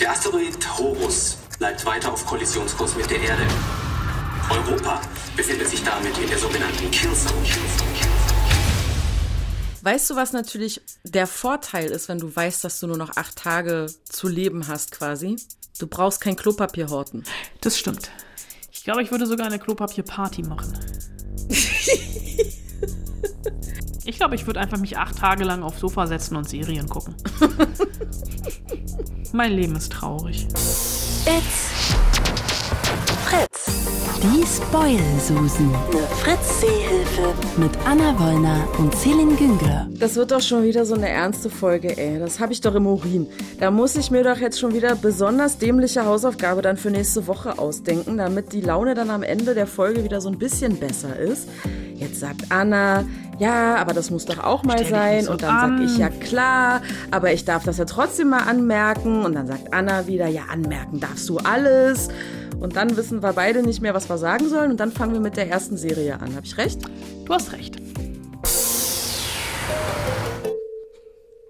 Der Asteroid Horus bleibt weiter auf Kollisionskurs mit der Erde. Europa befindet sich damit in der sogenannten Killzone. Weißt du, was natürlich der Vorteil ist, wenn du weißt, dass du nur noch acht Tage zu leben hast, quasi? Du brauchst kein Klopapier horten. Das stimmt. Ich glaube, ich würde sogar eine Klopapierparty machen. ich glaube, ich würde einfach mich acht Tage lang aufs Sofa setzen und Serien gucken. mein Leben ist traurig. It's Fritz. Die Spoil-Susen. Eine Fritz-Seehilfe. Mit Anna Wollner und Celine Güngler. Das wird doch schon wieder so eine ernste Folge, ey. Das habe ich doch im Urin. Da muss ich mir doch jetzt schon wieder besonders dämliche Hausaufgabe dann für nächste Woche ausdenken, damit die Laune dann am Ende der Folge wieder so ein bisschen besser ist. Jetzt sagt Anna, ja, aber das muss doch auch mal sein. So und dann sag ich, ja klar, aber ich darf das ja trotzdem mal anmerken. Und dann sagt Anna wieder, ja, anmerken darfst du alles. Und dann wissen wir beide nicht mehr, was wir sagen sollen. Und dann fangen wir mit der ersten Serie an. Habe ich recht? Du hast recht.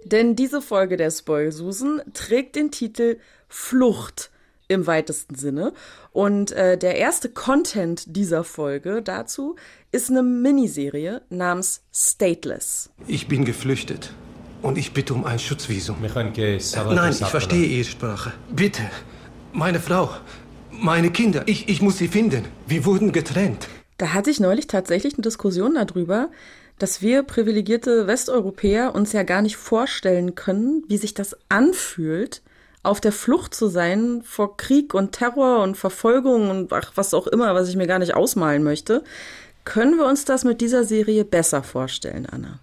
Denn diese Folge der Spoil-Susen trägt den Titel Flucht im weitesten Sinne. Und äh, der erste Content dieser Folge dazu ist eine Miniserie namens Stateless. Ich bin geflüchtet und ich bitte um ein Schutzvisum. Äh, Nein, ich verstehe Ihre Sprache. Bitte, meine Frau, meine Kinder, ich, ich muss sie finden. Wir wurden getrennt. Da hatte ich neulich tatsächlich eine Diskussion darüber, dass wir privilegierte Westeuropäer uns ja gar nicht vorstellen können, wie sich das anfühlt, auf der Flucht zu sein vor Krieg und Terror und Verfolgung und ach, was auch immer, was ich mir gar nicht ausmalen möchte. Können wir uns das mit dieser Serie besser vorstellen, Anna?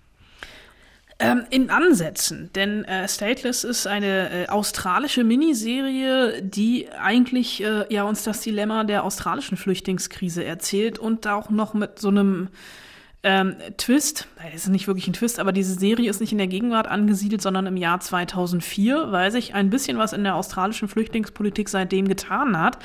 Ähm, in Ansätzen, denn äh, Stateless ist eine äh, australische Miniserie, die eigentlich äh, ja uns das Dilemma der australischen Flüchtlingskrise erzählt und auch noch mit so einem ähm, Twist, es ist nicht wirklich ein Twist, aber diese Serie ist nicht in der Gegenwart angesiedelt, sondern im Jahr 2004, weil sich ein bisschen was in der australischen Flüchtlingspolitik seitdem getan hat.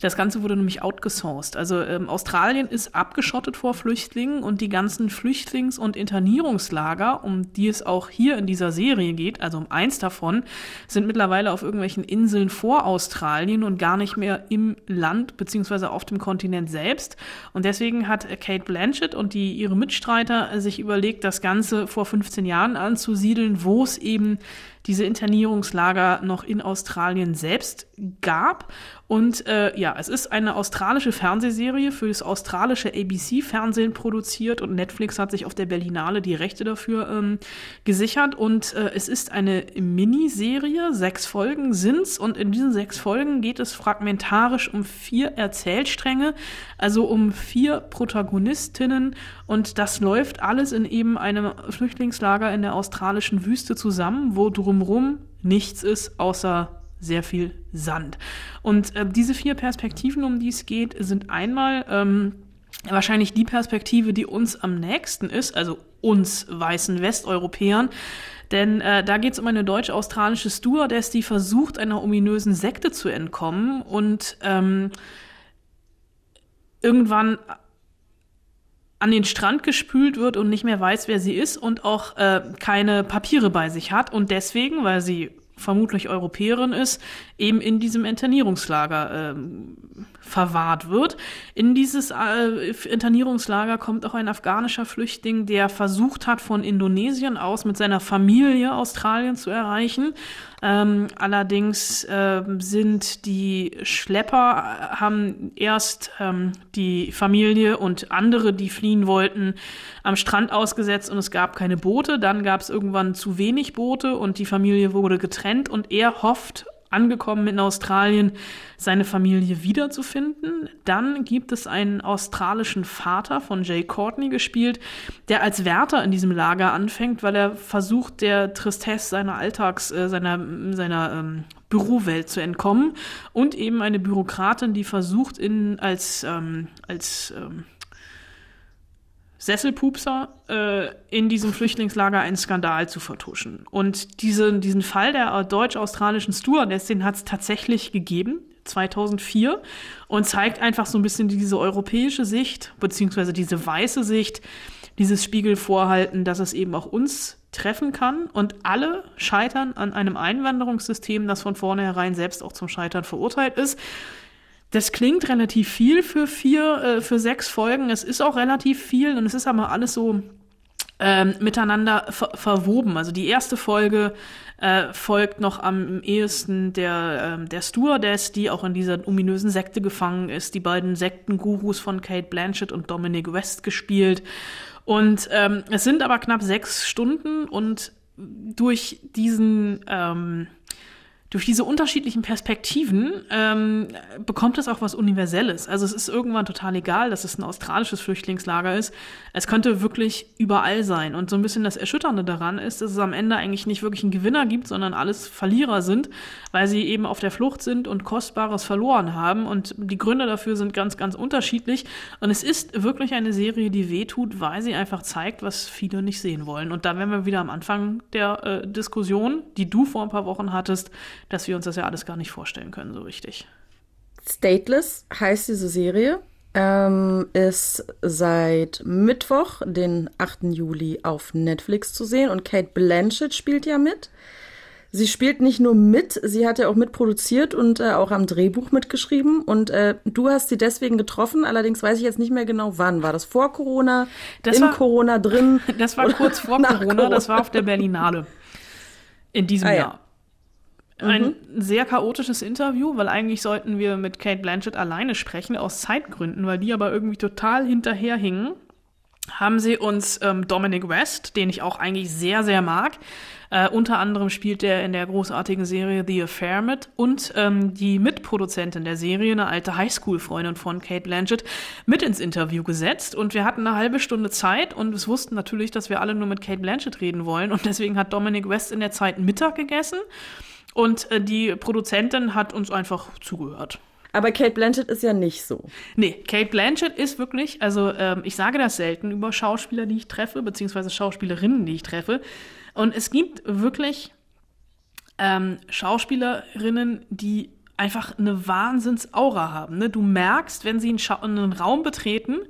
Das Ganze wurde nämlich outgesourced. Also ähm, Australien ist abgeschottet vor Flüchtlingen und die ganzen Flüchtlings- und Internierungslager, um die es auch hier in dieser Serie geht, also um eins davon, sind mittlerweile auf irgendwelchen Inseln vor Australien und gar nicht mehr im Land beziehungsweise auf dem Kontinent selbst. Und deswegen hat Kate Blanchett und die ihre Mitstreiter sich überlegt, das Ganze vor 15 Jahren anzusiedeln, wo es eben diese Internierungslager noch in Australien selbst gab. Und äh, ja, es ist eine australische Fernsehserie für das australische ABC-Fernsehen produziert und Netflix hat sich auf der Berlinale die Rechte dafür ähm, gesichert. Und äh, es ist eine Miniserie, sechs Folgen sind's und in diesen sechs Folgen geht es fragmentarisch um vier Erzählstränge, also um vier Protagonistinnen und das läuft alles in eben einem Flüchtlingslager in der australischen Wüste zusammen, wo drumrum nichts ist außer sehr viel Sand. Und äh, diese vier Perspektiven, um die es geht, sind einmal ähm, wahrscheinlich die Perspektive, die uns am nächsten ist, also uns weißen Westeuropäern. Denn äh, da geht es um eine deutsch-australische Stewardess, die versucht, einer ominösen Sekte zu entkommen und ähm, irgendwann an den Strand gespült wird und nicht mehr weiß, wer sie ist und auch äh, keine Papiere bei sich hat und deswegen, weil sie vermutlich Europäerin ist, eben in diesem Internierungslager ähm, verwahrt wird. In dieses äh, Internierungslager kommt auch ein afghanischer Flüchtling, der versucht hat, von Indonesien aus mit seiner Familie Australien zu erreichen. Ähm, allerdings äh, sind die Schlepper, haben erst ähm, die Familie und andere, die fliehen wollten, am Strand ausgesetzt und es gab keine Boote. Dann gab es irgendwann zu wenig Boote und die Familie wurde getrennt und er hofft angekommen in Australien, seine Familie wiederzufinden. Dann gibt es einen australischen Vater von Jay Courtney gespielt, der als Wärter in diesem Lager anfängt, weil er versucht, der Tristesse seiner Alltags, äh, seiner, seiner ähm, Bürowelt zu entkommen. Und eben eine Bürokratin, die versucht, in, als, ähm, als ähm, Sesselpupser äh, in diesem Flüchtlingslager einen Skandal zu vertuschen. Und diese, diesen Fall der deutsch-australischen Stewardess, den hat es tatsächlich gegeben, 2004, und zeigt einfach so ein bisschen diese europäische Sicht, beziehungsweise diese weiße Sicht, dieses Spiegelvorhalten, dass es eben auch uns treffen kann und alle scheitern an einem Einwanderungssystem, das von vornherein selbst auch zum Scheitern verurteilt ist. Das klingt relativ viel für vier, äh, für sechs Folgen. Es ist auch relativ viel und es ist aber alles so ähm, miteinander ver verwoben. Also die erste Folge äh, folgt noch am ehesten der, ähm, der Stewardess, die auch in dieser ominösen Sekte gefangen ist. Die beiden Sektengurus von Kate Blanchett und Dominic West gespielt. Und ähm, es sind aber knapp sechs Stunden und durch diesen ähm, durch diese unterschiedlichen Perspektiven ähm, bekommt es auch was Universelles. Also es ist irgendwann total egal, dass es ein australisches Flüchtlingslager ist. Es könnte wirklich überall sein. Und so ein bisschen das Erschütternde daran ist, dass es am Ende eigentlich nicht wirklich einen Gewinner gibt, sondern alles Verlierer sind, weil sie eben auf der Flucht sind und Kostbares verloren haben. Und die Gründe dafür sind ganz, ganz unterschiedlich. Und es ist wirklich eine Serie, die wehtut, weil sie einfach zeigt, was viele nicht sehen wollen. Und da wären wir wieder am Anfang der äh, Diskussion, die du vor ein paar Wochen hattest dass wir uns das ja alles gar nicht vorstellen können, so richtig. Stateless heißt diese Serie. Ähm, ist seit Mittwoch, den 8. Juli, auf Netflix zu sehen und Kate Blanchett spielt ja mit. Sie spielt nicht nur mit, sie hat ja auch mitproduziert und äh, auch am Drehbuch mitgeschrieben. Und äh, du hast sie deswegen getroffen, allerdings weiß ich jetzt nicht mehr genau wann. War das vor Corona, das in war, Corona drin? Das war kurz vor Corona, Corona, das war auf der Berlinale in diesem ah, Jahr. Ein mhm. sehr chaotisches Interview, weil eigentlich sollten wir mit Kate Blanchett alleine sprechen, aus Zeitgründen, weil die aber irgendwie total hinterherhingen. Haben sie uns ähm, Dominic West, den ich auch eigentlich sehr, sehr mag. Äh, unter anderem spielt er in der großartigen Serie The Affair mit und ähm, die Mitproduzentin der Serie, eine alte Highschool-Freundin von Kate Blanchett, mit ins Interview gesetzt. Und wir hatten eine halbe Stunde Zeit und es wussten natürlich, dass wir alle nur mit Kate Blanchett reden wollen. Und deswegen hat Dominic West in der Zeit Mittag gegessen und äh, die Produzentin hat uns einfach zugehört. Aber Kate Blanchett ist ja nicht so. Nee, Kate Blanchett ist wirklich, also ähm, ich sage das selten über Schauspieler, die ich treffe, beziehungsweise Schauspielerinnen, die ich treffe. Und es gibt wirklich ähm, Schauspielerinnen, die einfach eine Wahnsinnsaura haben. Ne? Du merkst, wenn sie einen, einen Raum betreten,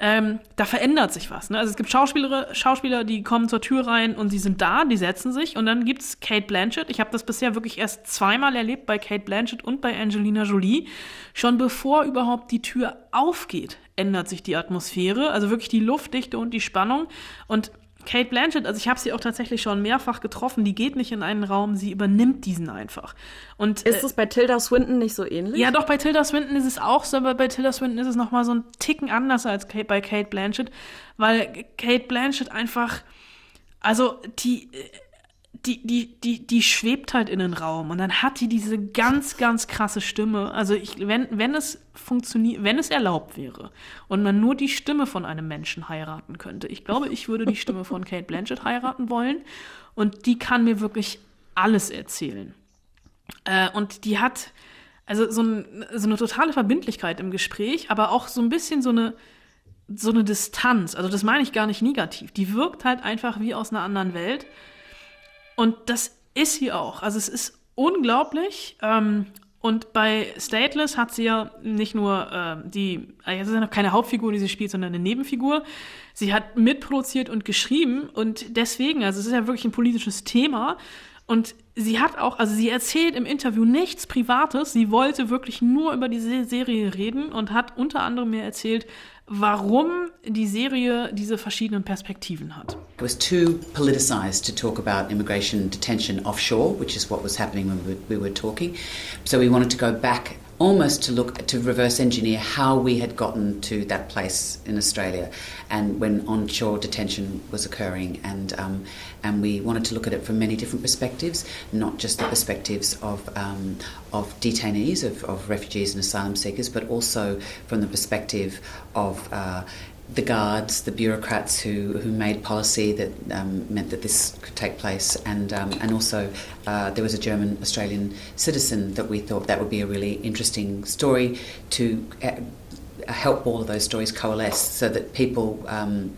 ähm, da verändert sich was. Ne? Also es gibt Schauspieler, Schauspieler, die kommen zur Tür rein und sie sind da, die setzen sich und dann gibt's Kate Blanchett. Ich habe das bisher wirklich erst zweimal erlebt bei Kate Blanchett und bei Angelina Jolie. Schon bevor überhaupt die Tür aufgeht, ändert sich die Atmosphäre, also wirklich die Luftdichte und die Spannung und Kate Blanchett, also ich habe sie auch tatsächlich schon mehrfach getroffen, die geht nicht in einen Raum, sie übernimmt diesen einfach. Und ist äh, es bei Tilda Swinton nicht so ähnlich? Ja, doch bei Tilda Swinton ist es auch so, aber bei Tilda Swinton ist es noch mal so ein Ticken anders als bei Kate Blanchett, weil Kate Blanchett einfach also die äh, die, die, die, die schwebt halt in den Raum und dann hat die diese ganz, ganz krasse Stimme. Also ich, wenn, wenn es funktioniert, wenn es erlaubt wäre und man nur die Stimme von einem Menschen heiraten könnte. Ich glaube, ich würde die Stimme von Kate Blanchett heiraten wollen und die kann mir wirklich alles erzählen. Äh, und die hat also so, ein, so eine totale Verbindlichkeit im Gespräch, aber auch so ein bisschen so eine, so eine Distanz. Also das meine ich gar nicht negativ. Die wirkt halt einfach wie aus einer anderen Welt. Und das ist sie auch. Also es ist unglaublich. Ähm, und bei Stateless hat sie ja nicht nur äh, die, es ist ja noch keine Hauptfigur, die sie spielt, sondern eine Nebenfigur. Sie hat mitproduziert und geschrieben und deswegen, also es ist ja wirklich ein politisches Thema. Und sie hat auch, also sie erzählt im Interview nichts Privates. Sie wollte wirklich nur über diese Serie reden und hat unter anderem mir erzählt, warum die Serie diese verschiedenen Perspektiven hat. It was too politicized to talk about immigration detention offshore, which is what was happening when we were, we were talking. So we wanted to go back almost to look to reverse engineer how we had gotten to that place in Australia, and when onshore detention was occurring, and um, and we wanted to look at it from many different perspectives, not just the perspectives of um, of detainees, of, of refugees and asylum seekers, but also from the perspective of uh, the guards, the bureaucrats who, who made policy that um, meant that this could take place, and um, and also uh, there was a German Australian citizen that we thought that would be a really interesting story to uh, help all of those stories coalesce, so that people, um,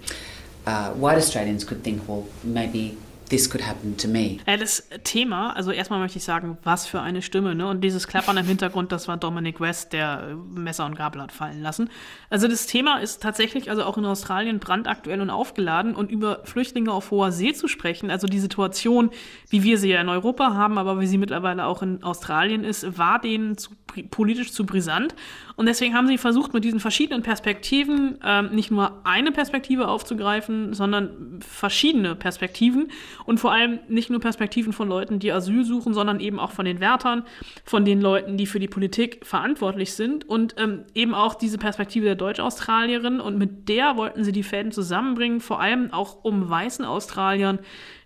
uh, white Australians, could think, well, maybe this could happen to me. Ja, das Thema, also erstmal möchte ich sagen, was für eine Stimme, ne? Und dieses Klappern im Hintergrund, das war Dominic West, der Messer und Gabel hat fallen lassen. Also das Thema ist tatsächlich also auch in Australien brandaktuell und aufgeladen und über Flüchtlinge auf hoher See zu sprechen, also die Situation, wie wir sie ja in Europa haben, aber wie sie mittlerweile auch in Australien ist, war denen zu, politisch zu brisant. Und deswegen haben sie versucht, mit diesen verschiedenen Perspektiven ähm, nicht nur eine Perspektive aufzugreifen, sondern verschiedene Perspektiven. Und vor allem nicht nur Perspektiven von Leuten, die Asyl suchen, sondern eben auch von den Wärtern, von den Leuten, die für die Politik verantwortlich sind. Und ähm, eben auch diese Perspektive der Deutsch-Australierin. Und mit der wollten sie die Fäden zusammenbringen, vor allem auch um weißen Australiern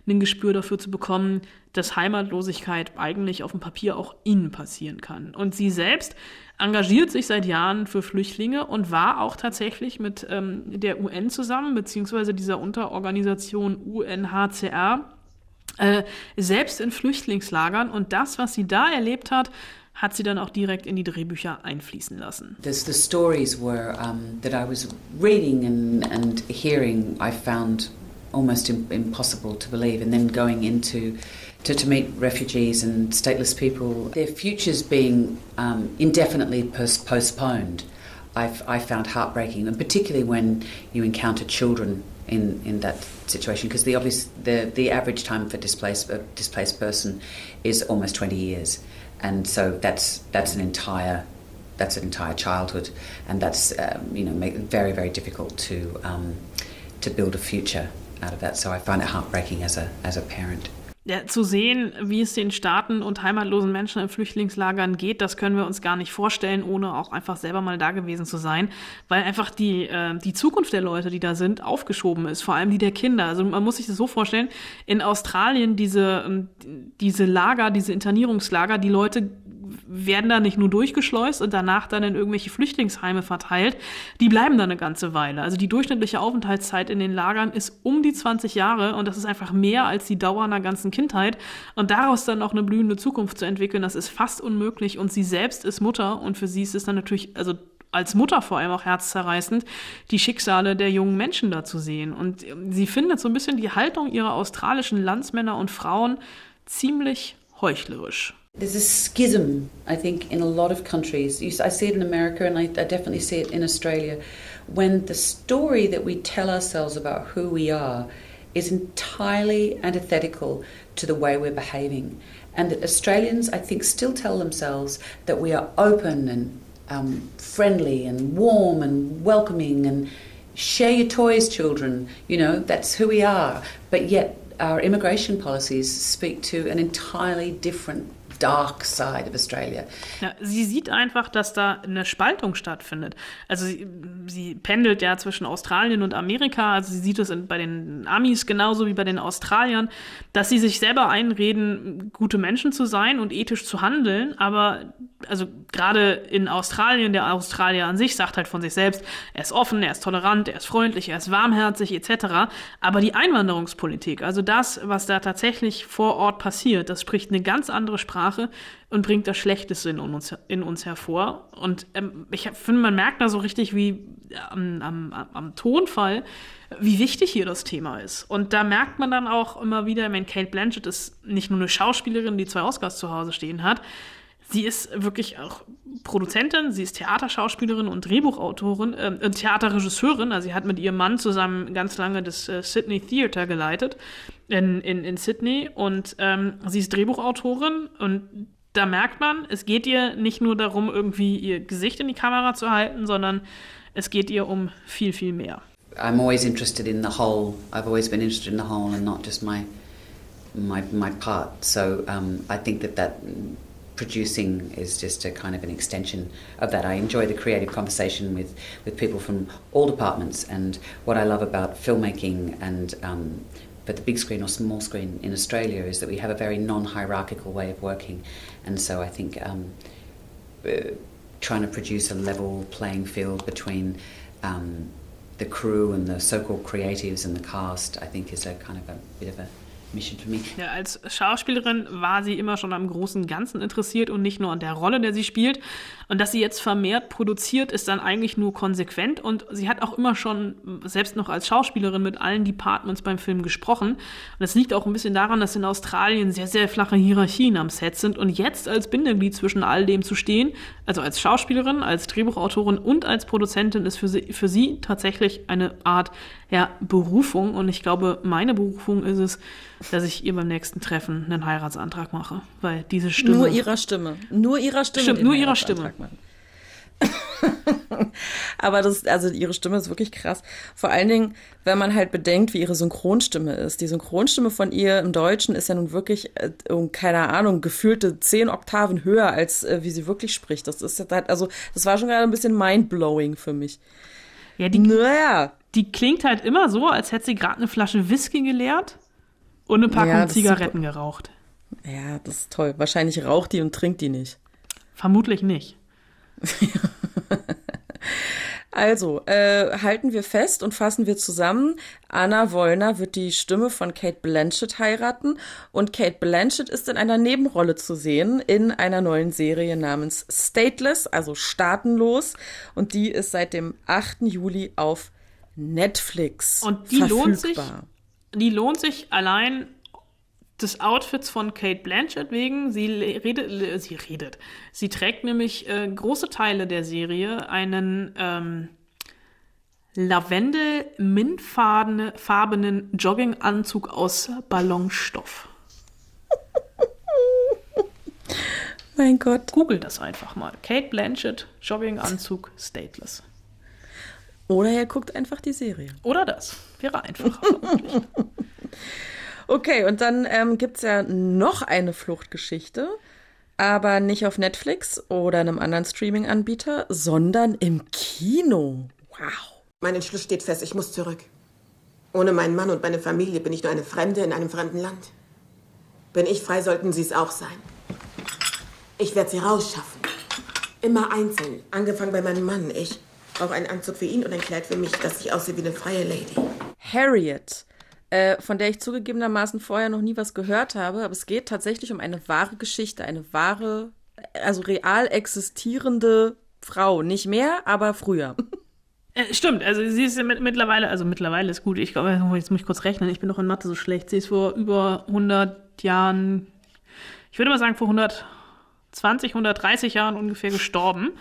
ein Gespür dafür zu bekommen, dass Heimatlosigkeit eigentlich auf dem Papier auch ihnen passieren kann. Und sie selbst engagiert sich seit Jahren für Flüchtlinge und war auch tatsächlich mit ähm, der UN zusammen, beziehungsweise dieser Unterorganisation UNHCR, äh, selbst in Flüchtlingslagern. Und das, was sie da erlebt hat, hat sie dann auch direkt in die Drehbücher einfließen lassen. There's the stories were um, that I was reading and, and hearing, I found almost impossible to believe, and then going into to, to meet refugees and stateless people, their futures being um, indefinitely pos- postponed, I found heartbreaking, and particularly when you encounter children in, in that situation, because the obvious the, the average time for displaced a displaced person is almost 20 years, and so that's that's an entire that's an entire childhood, and that's um, you know make very very difficult to um, to build a future out of that. So I find it heartbreaking as a as a parent. Ja, zu sehen, wie es den Staaten und heimatlosen Menschen in Flüchtlingslagern geht, das können wir uns gar nicht vorstellen, ohne auch einfach selber mal da gewesen zu sein, weil einfach die, äh, die Zukunft der Leute, die da sind, aufgeschoben ist, vor allem die der Kinder. Also man muss sich das so vorstellen, in Australien diese, ähm, diese Lager, diese Internierungslager, die Leute werden da nicht nur durchgeschleust und danach dann in irgendwelche Flüchtlingsheime verteilt, die bleiben da eine ganze Weile. Also die durchschnittliche Aufenthaltszeit in den Lagern ist um die 20 Jahre und das ist einfach mehr als die Dauer einer ganzen Kindheit. Und daraus dann auch eine blühende Zukunft zu entwickeln, das ist fast unmöglich. Und sie selbst ist Mutter und für sie ist es dann natürlich, also als Mutter vor allem auch herzzerreißend, die Schicksale der jungen Menschen da zu sehen. Und sie findet so ein bisschen die Haltung ihrer australischen Landsmänner und Frauen ziemlich heuchlerisch. There's a schism, I think, in a lot of countries. I see it in America and I, I definitely see it in Australia. When the story that we tell ourselves about who we are is entirely antithetical to the way we're behaving. And that Australians, I think, still tell themselves that we are open and um, friendly and warm and welcoming and share your toys, children. You know, that's who we are. But yet, our immigration policies speak to an entirely different dark side of Australia. Ja, sie sieht einfach, dass da eine Spaltung stattfindet. Also sie, sie, pendelt ja zwischen Australien und Amerika. Also sie sieht es bei den Amis genauso wie bei den Australiern, dass sie sich selber einreden, gute Menschen zu sein und ethisch zu handeln. Aber also gerade in Australien, der Australier an sich sagt halt von sich selbst, er ist offen, er ist tolerant, er ist freundlich, er ist warmherzig etc. Aber die Einwanderungspolitik, also das, was da tatsächlich vor Ort passiert, das spricht eine ganz andere Sprache und bringt das Schlechteste in uns, in uns hervor. Und ähm, ich finde, man merkt da so richtig, wie am, am, am Tonfall, wie wichtig hier das Thema ist. Und da merkt man dann auch immer wieder, ich meine, Kate Blanchett ist nicht nur eine Schauspielerin, die zwei Oscars zu Hause stehen hat, Sie ist wirklich auch Produzentin, sie ist Theaterschauspielerin und Drehbuchautorin, äh, Theaterregisseurin. Also sie hat mit ihrem Mann zusammen ganz lange das äh, Sydney Theatre geleitet in, in, in Sydney und ähm, sie ist Drehbuchautorin und da merkt man, es geht ihr nicht nur darum, irgendwie ihr Gesicht in die Kamera zu halten, sondern es geht ihr um viel, viel mehr. I'm always interested in the whole. I've always been interested in the whole and not just my my my part. So um, I think that that producing is just a kind of an extension of that. I enjoy the creative conversation with, with people from all departments, and what I love about filmmaking and um, but the big screen or small screen in Australia is that we have a very non-hierarchical way of working, and so I think um, uh, trying to produce a level playing field between um, the crew and the so-called creatives and the cast, I think, is a kind of a bit of a mission for me. Ja, als Schauspielerin war sie immer schon am großen Ganzen interessiert und nicht nur an der Rolle, der sie spielt. Und dass sie jetzt vermehrt produziert, ist dann eigentlich nur konsequent. Und sie hat auch immer schon, selbst noch als Schauspielerin, mit allen Departments beim Film gesprochen. Und das liegt auch ein bisschen daran, dass in Australien sehr, sehr flache Hierarchien am Set sind. Und jetzt als Bindeglied zwischen all dem zu stehen, also als Schauspielerin, als Drehbuchautorin und als Produzentin, ist für sie, für sie tatsächlich eine Art ja, Berufung. Und ich glaube, meine Berufung ist es, dass ich ihr beim nächsten Treffen einen Heiratsantrag mache. Weil diese Stimme. Nur ihrer Stimme. Nur ihrer Stimme. Stimmt, nur ihrer machen. Aber das, also ihre Stimme ist wirklich krass. Vor allen Dingen, wenn man halt bedenkt, wie ihre Synchronstimme ist. Die Synchronstimme von ihr im Deutschen ist ja nun wirklich, äh, keine Ahnung, gefühlte zehn Oktaven höher, als äh, wie sie wirklich spricht. Das ist halt, also, das war schon gerade ein bisschen mindblowing für mich. Ja, die, Naja. die klingt halt immer so, als hätte sie gerade eine Flasche Whisky geleert und eine Packung Ja, Zigaretten geraucht. Ja, das ist toll. Wahrscheinlich raucht die und trinkt die nicht. Vermutlich nicht. Also, äh, halten wir fest und fassen wir zusammen. Anna Wollner wird die Stimme von Kate Blanchett heiraten und Kate Blanchett ist in einer Nebenrolle zu sehen in einer neuen Serie namens Stateless, also staatenlos und die ist seit dem 8. Juli auf Netflix Und die lohnt sich, verfügbar. Die lohnt sich allein des Outfits von Kate Blanchett wegen. Sie redet, sie redet. Sie trägt nämlich äh, große Teile der Serie einen ähm, lavendel-mintfarbenen Jogginganzug aus Ballonstoff. Mein Gott. Google das einfach mal. Kate Blanchett, Jogginganzug, stateless. Oder er guckt einfach die Serie. Oder das. Wäre einfacher. Okay, und dann ähm, gibt's ja noch eine Fluchtgeschichte, aber nicht auf Netflix oder einem anderen Streaming-Anbieter, sondern im Kino. Wow. Mein Entschluss steht fest, ich muss zurück. Ohne meinen Mann und meine Familie bin ich nur eine Fremde in einem fremden Land. Bin ich frei, sollten sie es auch sein. Ich werde sie rausschaffen. Immer einzeln. Angefangen bei meinem Mann. Ich brauche einen Anzug für ihn und ein Kleid für mich, dass ich aussehe wie eine freie Lady. Harriet, äh, von der ich zugegebenermaßen vorher noch nie was gehört habe, aber es geht tatsächlich um eine wahre Geschichte, eine wahre, also real existierende Frau. Nicht mehr, aber früher. Äh, stimmt, also sie ist ja mit, mittlerweile, also mittlerweile ist gut, ich glaube, jetzt muss ich kurz rechnen, ich bin noch in Mathe so schlecht. Sie ist vor über 100 Jahren, ich würde mal sagen vor 120, 130 Jahren ungefähr gestorben.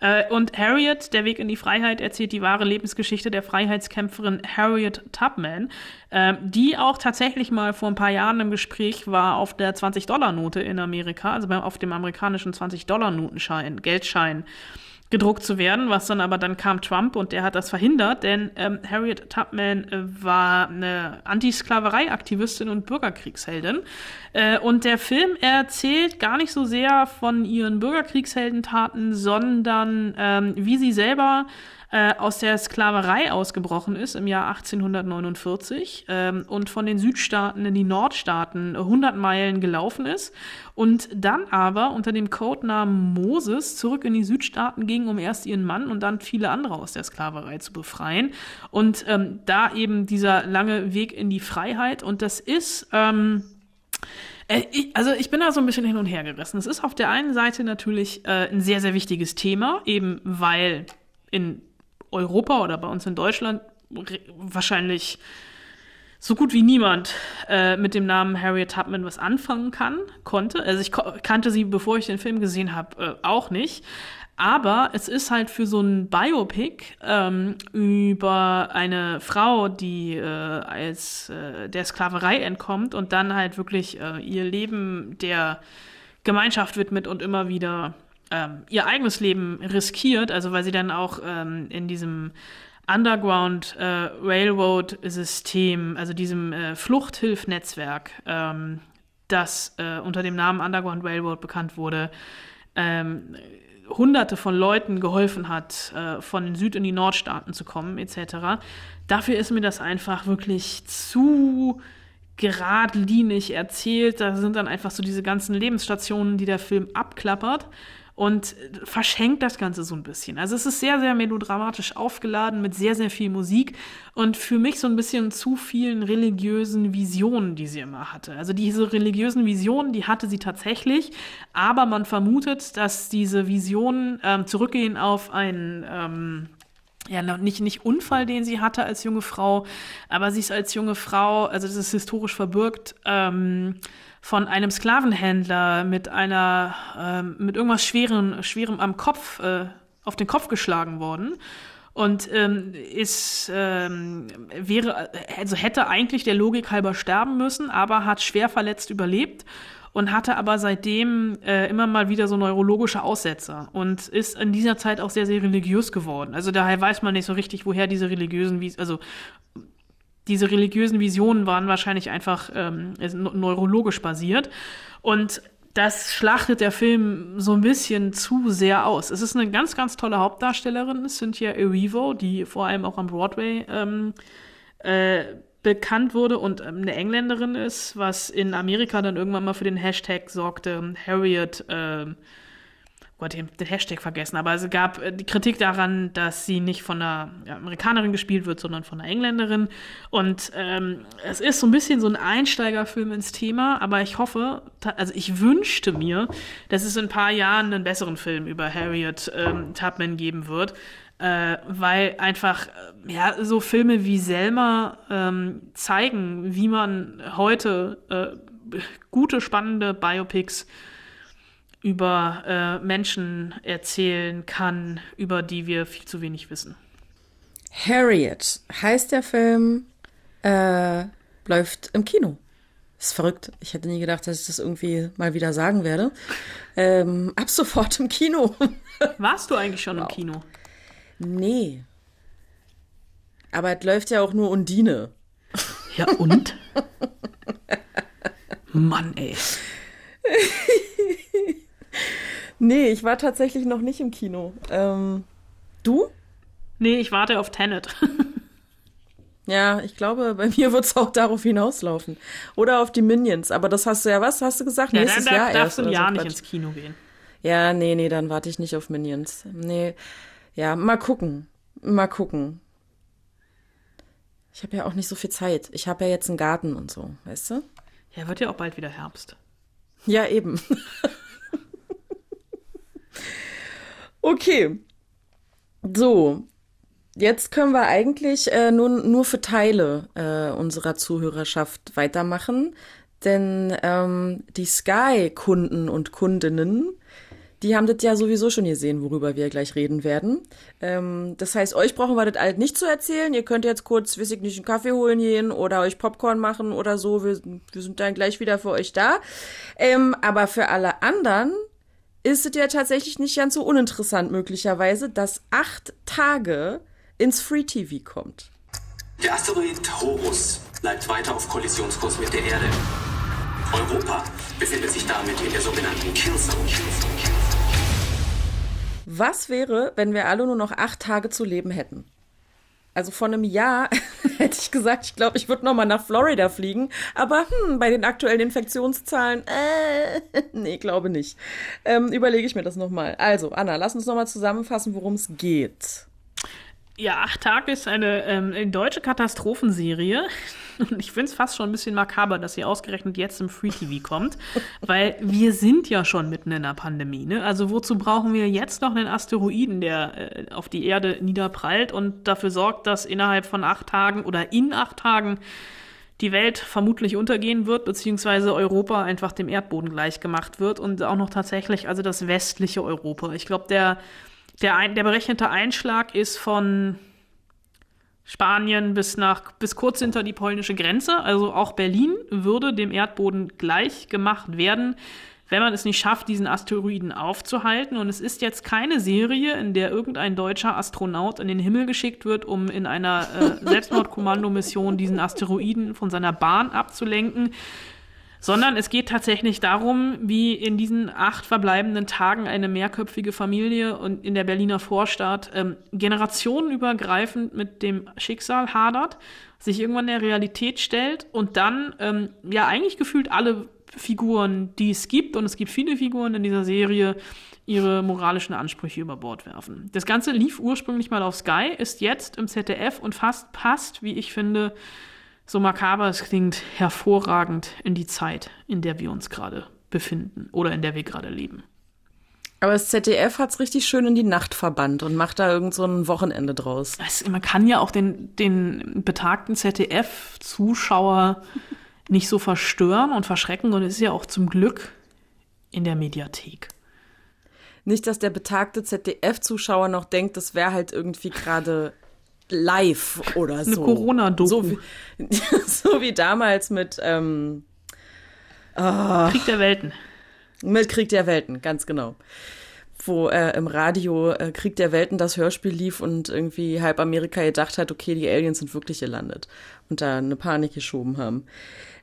Äh, und Harriet, der Weg in die Freiheit, erzählt die wahre Lebensgeschichte der Freiheitskämpferin Harriet Tubman, äh, die auch tatsächlich mal vor ein paar Jahren im Gespräch war auf der 20-Dollar-Note in Amerika, also auf dem amerikanischen 20-Dollar-Notenschein, Geldschein gedruckt zu werden, was dann aber dann kam Trump und der hat das verhindert, denn ähm, Harriet Tubman äh, war eine Antisklaverei-Aktivistin und Bürgerkriegsheldin. Äh, und der Film erzählt gar nicht so sehr von ihren Bürgerkriegsheldentaten, sondern ähm, wie sie selber äh, aus der Sklaverei ausgebrochen ist im Jahr 1849 ähm, und von den Südstaaten in die Nordstaaten 100 Meilen gelaufen ist und dann aber unter dem Codenamen Moses zurück in die Südstaaten ging, um erst ihren Mann und dann viele andere aus der Sklaverei zu befreien. Und ähm, da eben dieser lange Weg in die Freiheit und das ist ähm, äh, also ich bin da so ein bisschen hin und her gerissen. Es ist auf der einen Seite natürlich äh, ein sehr, sehr wichtiges Thema, eben weil in Europa oder bei uns in Deutschland wahrscheinlich so gut wie niemand äh, mit dem Namen Harriet Tubman was anfangen kann, konnte. Also ich kannte sie, bevor ich den Film gesehen habe, äh, auch nicht. Aber es ist halt für so ein Biopic ähm, über eine Frau, die äh, als äh, der Sklaverei entkommt und dann halt wirklich äh, ihr Leben der Gemeinschaft widmet und immer wieder ähm, ihr eigenes Leben riskiert, also weil sie dann auch ähm, in diesem Underground äh, Railroad System, also diesem äh, Fluchthilfnetzwerk, ähm, das äh, unter dem Namen Underground Railroad bekannt wurde, ähm, Hunderte von Leuten geholfen hat, äh, von den Süd- in die Nordstaaten zu kommen, etc. Dafür ist mir das einfach wirklich zu geradlinig erzählt. Da sind dann einfach so diese ganzen Lebensstationen, die der Film abklappert und verschenkt das Ganze so ein bisschen. Also es ist sehr, sehr melodramatisch aufgeladen mit sehr, sehr viel Musik und für mich so ein bisschen zu vielen religiösen Visionen, die sie immer hatte. Also diese religiösen Visionen, die hatte sie tatsächlich, aber man vermutet, dass diese Visionen ähm, zurückgehen auf ein ähm, ja, nicht, nicht Unfall, den sie hatte als junge Frau, aber sie ist als junge Frau, also das ist historisch verbürgt, ähm, von einem Sklavenhändler mit einer, ähm, mit irgendwas Schwerem, Schwerem am Kopf, äh, auf den Kopf geschlagen worden. Und ähm, ist, ähm, wäre, also hätte eigentlich der Logik halber sterben müssen, aber hat schwer verletzt überlebt und hatte aber seitdem äh, immer mal wieder so neurologische Aussetzer und ist in dieser Zeit auch sehr, sehr religiös geworden. Also daher weiß man nicht so richtig, woher diese religiösen, also diese religiösen Visionen waren wahrscheinlich einfach ähm, neurologisch basiert. Und das schlachtet der Film so ein bisschen zu sehr aus. Es ist eine ganz, ganz tolle Hauptdarstellerin, Cynthia Erivo, die vor allem auch am Broadway ähm, äh, bekannt wurde und ähm, eine Engländerin ist, was in Amerika dann irgendwann mal für den Hashtag sorgte, Harriet äh, Gott, den, den Hashtag vergessen, aber es gab äh, die Kritik daran, dass sie nicht von einer Amerikanerin gespielt wird, sondern von einer Engländerin. Und ähm, es ist so ein bisschen so ein Einsteigerfilm ins Thema, aber ich hoffe, also ich wünschte mir, dass es in ein paar Jahren einen besseren Film über Harriet ähm, Tubman geben wird. Äh, weil einfach äh, ja so Filme wie Selma ähm, zeigen, wie man heute äh, gute spannende Biopics über äh, Menschen erzählen kann, über die wir viel zu wenig wissen. Harriet heißt der Film, äh, läuft im Kino. Ist verrückt. Ich hätte nie gedacht, dass ich das irgendwie mal wieder sagen werde. Ähm, ab sofort im Kino. Warst du eigentlich schon wow. im Kino? Nee. Aber es läuft ja auch nur Undine. Ja, und? Mann, ey. Nee, ich war tatsächlich noch nicht im Kino. Ähm, du? Nee, ich warte auf Tenet. ja, ich glaube, bei mir wird es auch darauf hinauslaufen. Oder auf die Minions. Aber das hast du ja was? Hast du gesagt? Ja, Nächstes dann Jahr darfst erst du ein Jahr so nicht ins Kino gehen. Ja, nee, nee, dann warte ich nicht auf Minions. Nee. Ja, mal gucken. Mal gucken. Ich habe ja auch nicht so viel Zeit. Ich habe ja jetzt einen Garten und so, weißt du? Ja, wird ja auch bald wieder Herbst. Ja, eben. Okay. So. Jetzt können wir eigentlich äh, nur, nur für Teile äh, unserer Zuhörerschaft weitermachen. Denn ähm, die Sky-Kunden und Kundinnen, die haben das ja sowieso schon gesehen, worüber wir gleich reden werden. Ähm, das heißt, euch brauchen wir das alt nicht zu erzählen. Ihr könnt jetzt kurz, weiß ich nicht, einen Kaffee holen gehen oder euch Popcorn machen oder so. Wir, wir sind dann gleich wieder für euch da. Ähm, aber für alle anderen ist es ja tatsächlich nicht ganz so uninteressant möglicherweise, dass acht Tage ins Free TV kommt. Der Asteroid Horus bleibt weiter auf Kollisionskurs mit der Erde. Europa befindet sich damit in der sogenannten Killzone. Was wäre, wenn wir alle nur noch acht Tage zu leben hätten? Also vor einem Jahr hätte ich gesagt, ich glaube, ich würde noch mal nach Florida fliegen. Aber hm, bei den aktuellen Infektionszahlen, äh, nee, glaube nicht. Ähm, Überlege ich mir das noch mal. Also, Anna, lass uns noch mal zusammenfassen, worum es geht. Ja, Acht Tage ist eine ähm, deutsche Katastrophenserie. Und ich finde es fast schon ein bisschen makaber, dass sie ausgerechnet jetzt im Free TV kommt. weil wir sind ja schon mitten in der Pandemie. Ne? Also wozu brauchen wir jetzt noch einen Asteroiden, der äh, auf die Erde niederprallt und dafür sorgt, dass innerhalb von acht Tagen oder in acht Tagen die Welt vermutlich untergehen wird, beziehungsweise Europa einfach dem Erdboden gleichgemacht wird und auch noch tatsächlich, also das westliche Europa. Ich glaube, der der, ein, der berechnete Einschlag ist von Spanien bis nach bis kurz hinter die polnische Grenze. Also auch Berlin würde dem Erdboden gleich gemacht werden, wenn man es nicht schafft, diesen Asteroiden aufzuhalten. Und es ist jetzt keine Serie, in der irgendein deutscher Astronaut in den Himmel geschickt wird, um in einer äh, Selbstmordkommandomission diesen Asteroiden von seiner Bahn abzulenken, sondern es geht tatsächlich darum, wie in diesen acht verbleibenden Tagen eine mehrköpfige Familie und in der Berliner Vorstadt ähm, generationenübergreifend mit dem Schicksal hadert, sich irgendwann der Realität stellt und dann ähm, ja eigentlich gefühlt alle Figuren, die es gibt, und es gibt viele Figuren in dieser Serie, ihre moralischen Ansprüche über Bord werfen. Das Ganze lief ursprünglich mal auf Sky, ist jetzt im ZDF und fast passt, wie ich finde, so makaber es klingt, hervorragend in die Zeit, in der wir uns gerade befinden oder in der wir gerade leben. Aber das ZDF hat's richtig schön in die Nacht verbannt und macht da irgend so ein Wochenende draus. Es, man kann ja auch den, den betagten ZDF-Zuschauer nicht so verstören und verschrecken und es ist ja auch zum Glück in der Mediathek. Nicht, dass der betagte ZDF-Zuschauer noch denkt, das wäre halt irgendwie gerade live oder so. Eine Corona-Doku. So wie, so wie damals mit ähm, Krieg der Welten. Mit Krieg der Welten, ganz genau. Wo äh, im Radio äh, Krieg der Welten das Hörspiel lief und irgendwie halb Amerika gedacht hat, okay, die Aliens sind wirklich gelandet und da eine Panik geschoben haben.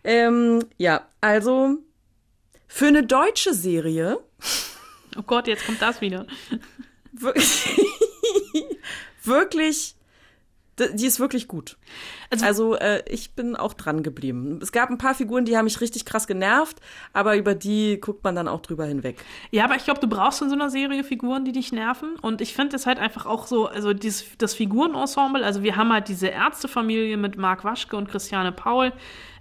Ähm, ja, also für eine deutsche Serie. Oh Gott, jetzt kommt das wieder. Wirklich die ist wirklich gut. Also, also äh, ich bin auch dran geblieben. Es gab ein paar Figuren, die haben mich richtig krass genervt, aber über die guckt man dann auch drüber hinweg. Ja, aber ich glaube, du brauchst in so einer Serie Figuren, die dich nerven. Und ich finde es halt einfach auch so, also dieses, das Figurenensemble, also wir haben halt diese Ärztefamilie mit Marc Waschke und Christiane Paul,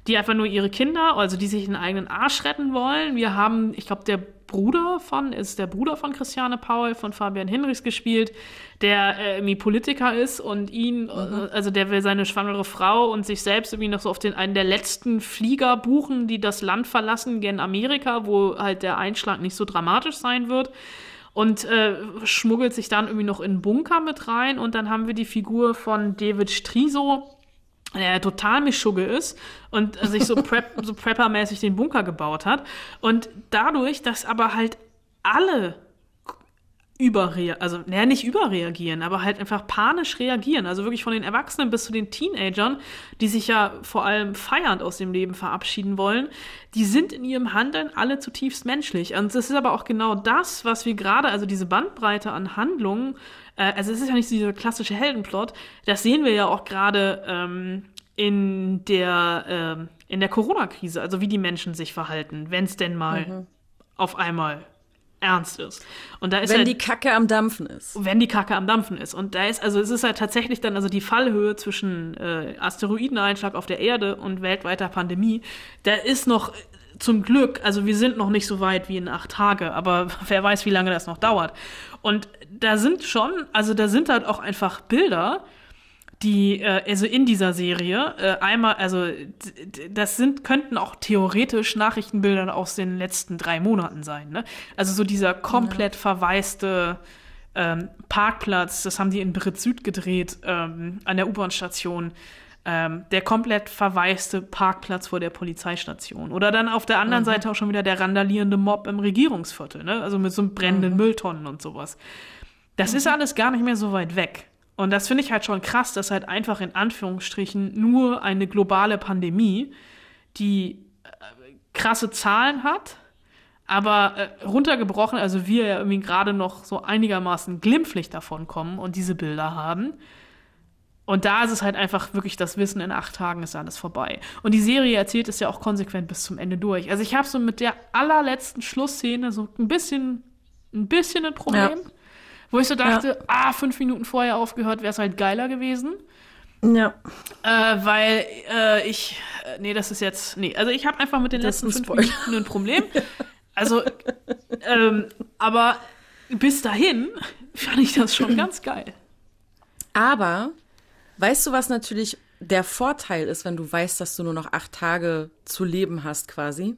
die einfach nur ihre Kinder, also die sich einen eigenen Arsch retten wollen. Wir haben, ich glaube, der Bruder von, ist der Bruder von Christiane Paul, von Fabian Hinrichs gespielt, der äh, irgendwie Politiker ist und ihn, mhm. äh, also der will seine schwangere Frau und sich selbst irgendwie noch so auf den einen der letzten Flieger buchen, die das Land verlassen, gen Amerika, wo halt der Einschlag nicht so dramatisch sein wird und äh, schmuggelt sich dann irgendwie noch in einen Bunker mit rein. Und dann haben wir die Figur von David Striso, der total Mischugge ist und sich so, Prep, so Prepper-mäßig den Bunker gebaut hat. Und dadurch, dass aber halt alle überreagieren, also naja, nicht überreagieren, aber halt einfach panisch reagieren. Also wirklich von den Erwachsenen bis zu den Teenagern, die sich ja vor allem feiernd aus dem Leben verabschieden wollen, die sind in ihrem Handeln alle zutiefst menschlich. Und das ist aber auch genau das, was wir gerade, also diese Bandbreite an Handlungen, äh, also es ist ja nicht dieser klassische Heldenplot, das sehen wir ja auch gerade ähm, in der, äh, in der Corona-Krise, also wie die Menschen sich verhalten, wenn es denn mal mhm. auf einmal ernst ist. Und da ist wenn halt, die Kacke am Dampfen ist. Wenn die Kacke am Dampfen ist. Und da ist, also es ist halt tatsächlich dann also die Fallhöhe zwischen äh, Asteroideneinschlag auf der Erde und weltweiter Pandemie. Da ist noch zum Glück, also wir sind noch nicht so weit wie in acht Tage, aber wer weiß, wie lange das noch dauert. Und da sind schon, also da sind halt auch einfach Bilder, die, äh, also in dieser Serie, äh, einmal, also das sind, könnten auch theoretisch Nachrichtenbilder aus den letzten drei Monaten sein. Ne? Also so dieser komplett verwaiste ähm, Parkplatz, das haben die in Brit Süd gedreht, ähm, an der U-Bahn-Station. Ähm, der komplett verwaiste Parkplatz vor der Polizeistation. Oder dann auf der anderen mhm. Seite auch schon wieder der randalierende Mob im Regierungsviertel, ne? Also mit so brennenden mhm. Mülltonnen und sowas. Das mhm. ist alles gar nicht mehr so weit weg. Und das finde ich halt schon krass, dass halt einfach in Anführungsstrichen nur eine globale Pandemie, die äh, krasse Zahlen hat, aber äh, runtergebrochen, also wir ja irgendwie gerade noch so einigermaßen glimpflich davon kommen und diese Bilder haben. Und da ist es halt einfach wirklich das Wissen, in acht Tagen ist alles vorbei. Und die Serie erzählt es ja auch konsequent bis zum Ende durch. Also ich habe so mit der allerletzten Schlussszene so ein bisschen, ein bisschen ein Problem. Ja. Wo ich so dachte, ja. ah, fünf Minuten vorher aufgehört, wäre es halt geiler gewesen. Ja. Äh, weil äh, ich, äh, nee, das ist jetzt, nee, also ich habe einfach mit den das letzten fünf. Minuten ein Problem. Also, ähm, aber bis dahin fand ich das schon ganz geil. Aber, weißt du, was natürlich der Vorteil ist, wenn du weißt, dass du nur noch acht Tage zu leben hast, quasi?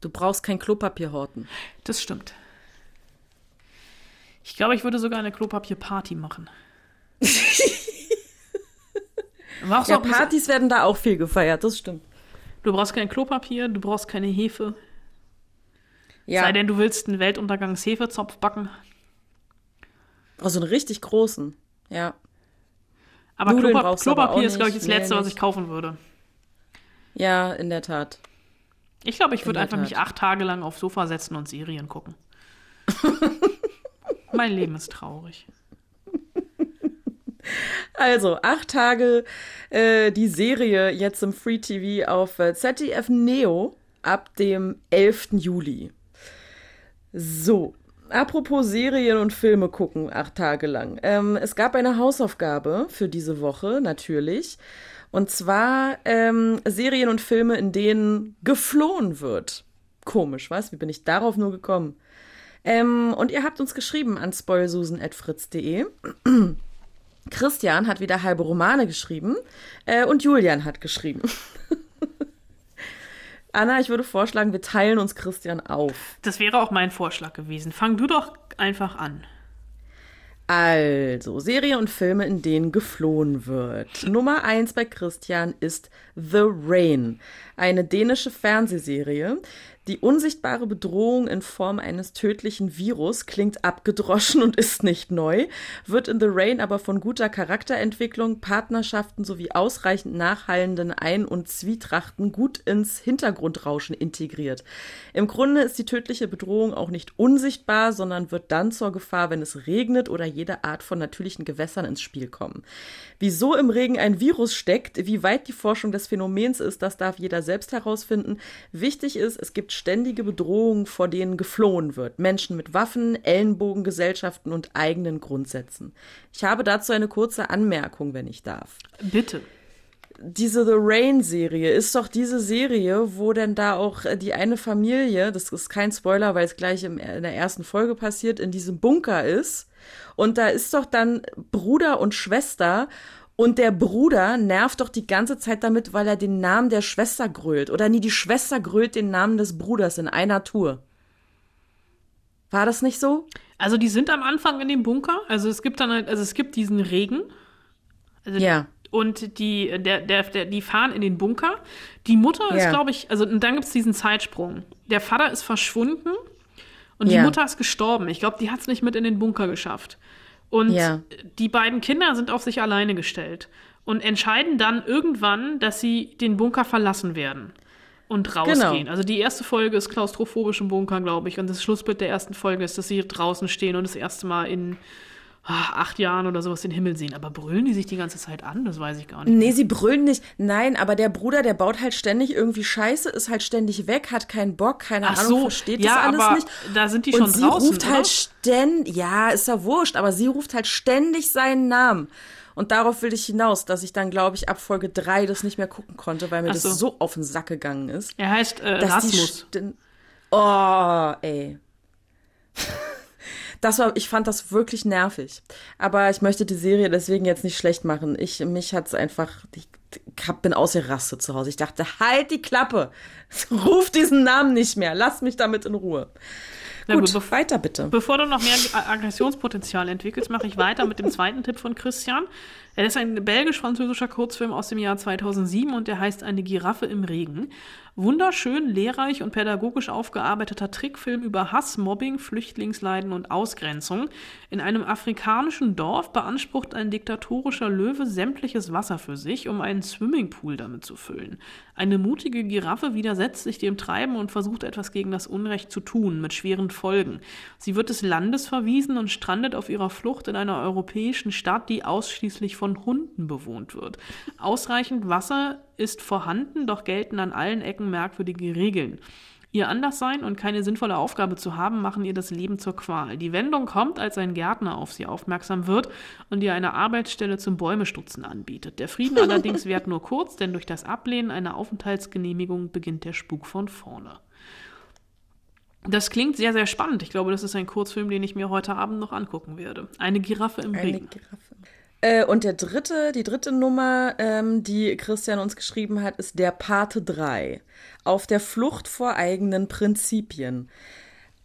Du brauchst kein Klopapier horten. Das stimmt. Ich glaube, ich würde sogar eine Klopapierparty machen. ja, Partys werden da auch viel gefeiert, das stimmt. Du brauchst kein Klopapier, du brauchst keine Hefe. Ja. Sei denn, du willst einen Weltuntergangs-Hefezopf backen. Also einen richtig großen, ja. Aber Klopa Klopapier aber ist, glaube ich, das Letzte, was ich kaufen würde. Ja, in der Tat. Ich glaube, ich würde einfach Tat. mich acht Tage lang aufs Sofa setzen und Serien gucken. mein Leben ist traurig. Also, acht Tage äh, die Serie jetzt im Free TV auf äh, ZDF Neo ab dem 11. Juli. So, apropos Serien und Filme gucken, acht Tage lang. Ähm, es gab eine Hausaufgabe für diese Woche, natürlich. Und zwar ähm, Serien und Filme, in denen geflohen wird. Komisch, was? Wie bin ich darauf nur gekommen? Ähm, und ihr habt uns geschrieben an spoilsusen.fritz.de. Christian hat wieder halbe Romane geschrieben äh, und Julian hat geschrieben. Anna, ich würde vorschlagen, wir teilen uns Christian auf. Das wäre auch mein Vorschlag gewesen. Fang du doch einfach an. Also, Serien und Filme, in denen geflohen wird. Nummer eins bei Christian ist The Rain, eine dänische Fernsehserie. Die unsichtbare Bedrohung in Form eines tödlichen Virus klingt abgedroschen und ist nicht neu, wird in The Rain aber von guter Charakterentwicklung, Partnerschaften sowie ausreichend nachhallenden Ein- und Zwietrachten gut ins Hintergrundrauschen integriert. Im Grunde ist die tödliche Bedrohung auch nicht unsichtbar, sondern wird dann zur Gefahr, wenn es regnet oder jede Art von natürlichen Gewässern ins Spiel kommen. Wieso im Regen ein Virus steckt, wie weit die Forschung des Phänomens ist, das darf jeder selbst herausfinden. Wichtig ist, es gibt ständige Bedrohungen, vor denen geflohen wird. Menschen mit Waffen, Ellenbogengesellschaften und eigenen Grundsätzen. Ich habe dazu eine kurze Anmerkung, wenn ich darf Bitte. diese The Rain-Serie ist doch diese Serie, wo denn da auch äh, die eine Familie, das ist kein Spoiler, weil es gleich in der ersten Folge passiert, in diesem Bunker ist. Und da ist doch dann Bruder und Schwester. Und der Bruder nervt doch die ganze Zeit damit, weil er den Namen der Schwester grölt. Oder nie, die Schwester grölt den Namen des Bruders in einer Tour. War das nicht so? Also die sind am Anfang in dem Bunker. Also es gibt dann halt, also es gibt diesen Regen. Also Ja. Und die, der, der, der, die fahren in den Bunker. Die Mutter ist, Ja. glaube ich, also und dann gibt es diesen Zeitsprung. Der Vater ist verschwunden und die Ja. Mutter ist gestorben. Ich glaube, die hat es nicht mit in den Bunker geschafft. Und Ja. die beiden Kinder sind auf sich alleine gestellt und entscheiden dann irgendwann, dass sie den Bunker verlassen werden und rausgehen. Genau. Also die erste Folge ist klaustrophobisch im Bunker, glaube ich. Und das Schlussbild der ersten Folge ist, dass sie draußen stehen und das erste Mal in acht Jahren oder sowas den Himmel sehen. Aber brüllen die sich die ganze Zeit an? Das weiß ich gar nicht. Nee, sie brüllen nicht. Nein, aber der Bruder, der baut halt ständig irgendwie Scheiße, ist halt ständig weg, hat keinen Bock, keine Ach Ahnung, so, versteht ja, das alles aber nicht. da sind die Und schon sie draußen, ruft halt oder? ständig, ja, ist ja wurscht, aber sie ruft halt ständig seinen Namen. Und darauf will ich hinaus, dass ich dann, glaube ich, ab Folge drei das nicht mehr gucken konnte, weil mir Ach das so. so auf den Sack gegangen ist. Er heißt äh, Rasmus. Oh, ey. Das war, ich fand das wirklich nervig. Aber ich möchte die Serie deswegen jetzt nicht schlecht machen. Ich, mich hat's einfach, ich hab, bin ausgerastet zu Hause. Ich dachte, halt die Klappe. Ruf diesen Namen nicht mehr. Lass mich damit in Ruhe. Na gut, gut, weiter bitte. Bevor du noch mehr Ag- Aggressionspotenzial entwickelst, mache ich weiter mit dem zweiten Tipp von Christian. Er ist ein belgisch-französischer Kurzfilm aus dem Jahr 2007 und der heißt Eine Giraffe im Regen. Wunderschön, lehrreich und pädagogisch aufgearbeiteter Trickfilm über Hass, Mobbing, Flüchtlingsleiden und Ausgrenzung. In einem afrikanischen Dorf beansprucht ein diktatorischer Löwe sämtliches Wasser für sich, um einen Swimmingpool damit zu füllen. Eine mutige Giraffe widersetzt sich dem Treiben und versucht etwas gegen das Unrecht zu tun, mit schweren Folgen. Sie wird des Landes verwiesen und strandet auf ihrer Flucht in einer europäischen Stadt, die ausschließlich von Hunden bewohnt wird. Ausreichend Wasser ist vorhanden, doch gelten an allen Ecken merkwürdige Regeln. Ihr Anderssein und keine sinnvolle Aufgabe zu haben, machen ihr das Leben zur Qual. Die Wendung kommt, als ein Gärtner auf sie aufmerksam wird und ihr eine Arbeitsstelle zum Bäumestutzen anbietet. Der Frieden allerdings währt nur kurz, denn durch das Ablehnen einer Aufenthaltsgenehmigung beginnt der Spuk von vorne. Das klingt sehr, sehr spannend. Ich glaube, das ist ein Kurzfilm, den ich mir heute Abend noch angucken werde. Eine Giraffe im Eine Regen. Giraffe. Äh, und der dritte, die dritte Nummer, ähm, die Christian uns geschrieben hat, ist der Pate 3. Auf der Flucht vor eigenen Prinzipien.